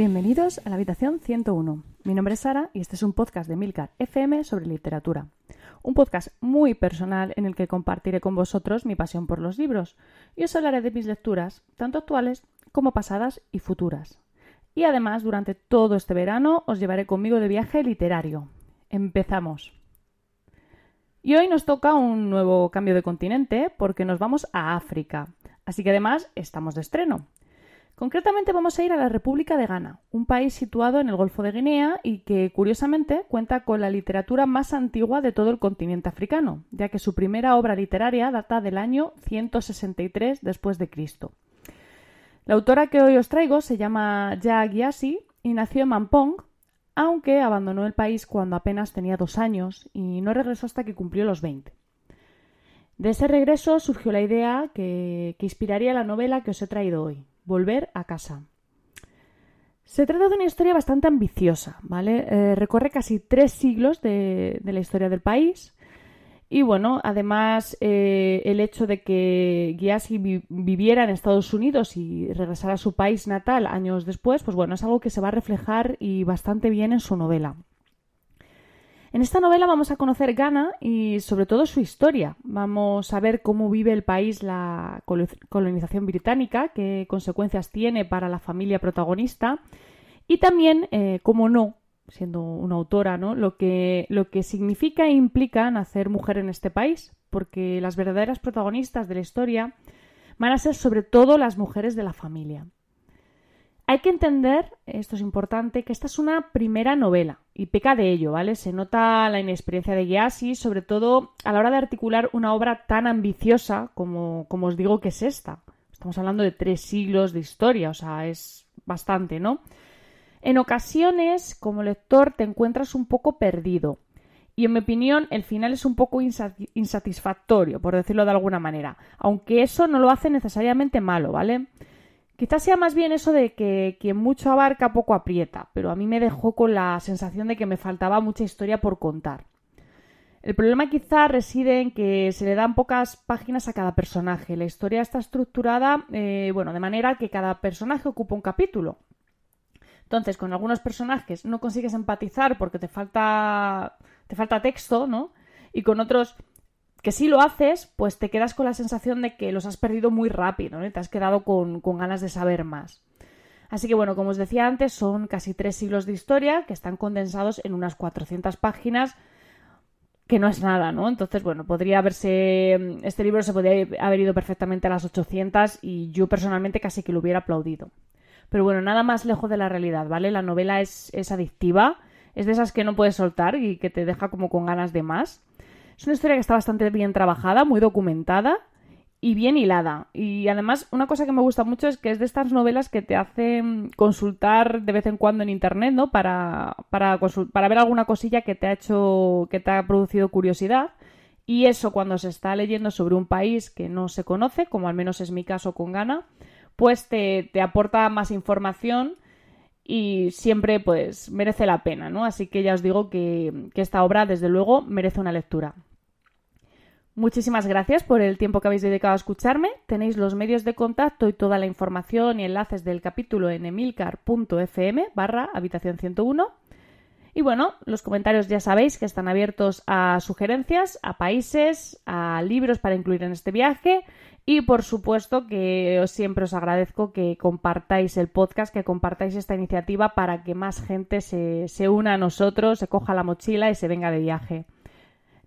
Bienvenidos a la habitación 101. Mi nombre es Sara y este es un podcast de Milcar FM sobre literatura. Un podcast muy personal en el que compartiré con vosotros mi pasión por los libros y os hablaré de mis lecturas, tanto actuales como pasadas y futuras. Y además, durante todo este verano os llevaré conmigo de viaje literario. Empezamos. Y hoy nos toca un nuevo cambio de continente porque nos vamos a África. Así que además estamos de estreno. Concretamente vamos a ir a la República de Ghana, un país situado en el Golfo de Guinea y que curiosamente cuenta con la literatura más antigua de todo el continente africano, ya que su primera obra literaria data del año 163 después de Cristo. La autora que hoy os traigo se llama Ya Gyasi y nació en Mampong, aunque abandonó el país cuando apenas tenía dos años y no regresó hasta que cumplió los 20. De ese regreso surgió la idea que, que inspiraría la novela que os he traído hoy, Volver a casa. Se trata de una historia bastante ambiciosa, ¿vale? Eh, recorre casi tres siglos de, la historia del país. Y bueno, además eh, el hecho de que Gyasi viviera en Estados Unidos y regresara a su país natal años después, pues bueno, es algo que se va a reflejar y bastante bien en su novela. En esta novela vamos a conocer Ghana y sobre todo su historia. Vamos a ver cómo vive el país la colonización británica, qué consecuencias tiene para la familia protagonista y también, eh, cómo no, siendo una autora, ¿no? lo, que, lo que significa e implica nacer mujer en este país, porque las verdaderas protagonistas de la historia van a ser sobre todo las mujeres de la familia. Hay que entender, esto es importante, que esta es una primera novela y peca de ello, ¿vale? Se nota la inexperiencia de Gyasi, sobre todo a la hora de articular una obra tan ambiciosa como, como os digo que es esta. Estamos hablando de tres siglos de historia, o sea, es bastante, ¿no? En ocasiones, como lector, te encuentras un poco perdido. Y en mi opinión, el final es un poco insatisfactorio, por decirlo de alguna manera. Aunque eso no lo hace necesariamente malo, ¿vale? Quizás sea más bien eso de que quien mucho abarca poco aprieta, pero a mí me dejó con la sensación de que me faltaba mucha historia por contar. El problema quizá reside en que se le dan pocas páginas a cada personaje. La historia está estructurada, eh, bueno, de manera que cada personaje ocupa un capítulo. Entonces, con algunos personajes no consigues empatizar porque te falta, te falta texto, ¿no? Y con otros que si lo haces, pues te quedas con la sensación de que los has perdido muy rápido, ¿no? te has quedado con, ganas de saber más. Así que bueno, como os decía antes, son casi tres siglos de historia que están condensados en unas 400 páginas, que no es nada, ¿no? Entonces, bueno, podría haberse. Este libro se podría haber ido perfectamente a las 800 y yo personalmente casi que lo hubiera aplaudido. Pero bueno, nada más lejos de la realidad, ¿vale? La novela es, es adictiva, es de esas que no puedes soltar y que te deja como con ganas de más. Es una historia que está bastante bien trabajada, muy documentada y bien hilada. Y además, una cosa que me gusta mucho es que es de estas novelas que te hacen consultar de vez en cuando en internet, ¿no? Para, para, ver alguna cosilla que te ha hecho, que te ha producido curiosidad. Y eso cuando se está leyendo sobre un país que no se conoce, como al menos es mi caso con Ghana, pues te, te aporta más información y siempre pues merece la pena, ¿no? Así que ya os digo que, que esta obra desde luego merece una lectura. Muchísimas gracias por el tiempo que habéis dedicado a escucharme. Tenéis los medios de contacto y toda la información y enlaces del capítulo en emilcar.fm barra habitación 101. Y bueno, los comentarios ya sabéis que están abiertos a sugerencias, a países, a libros para incluir en este viaje y por supuesto que siempre os agradezco que compartáis el podcast, que compartáis esta iniciativa para que más gente se, se una a nosotros, se coja la mochila y se venga de viaje.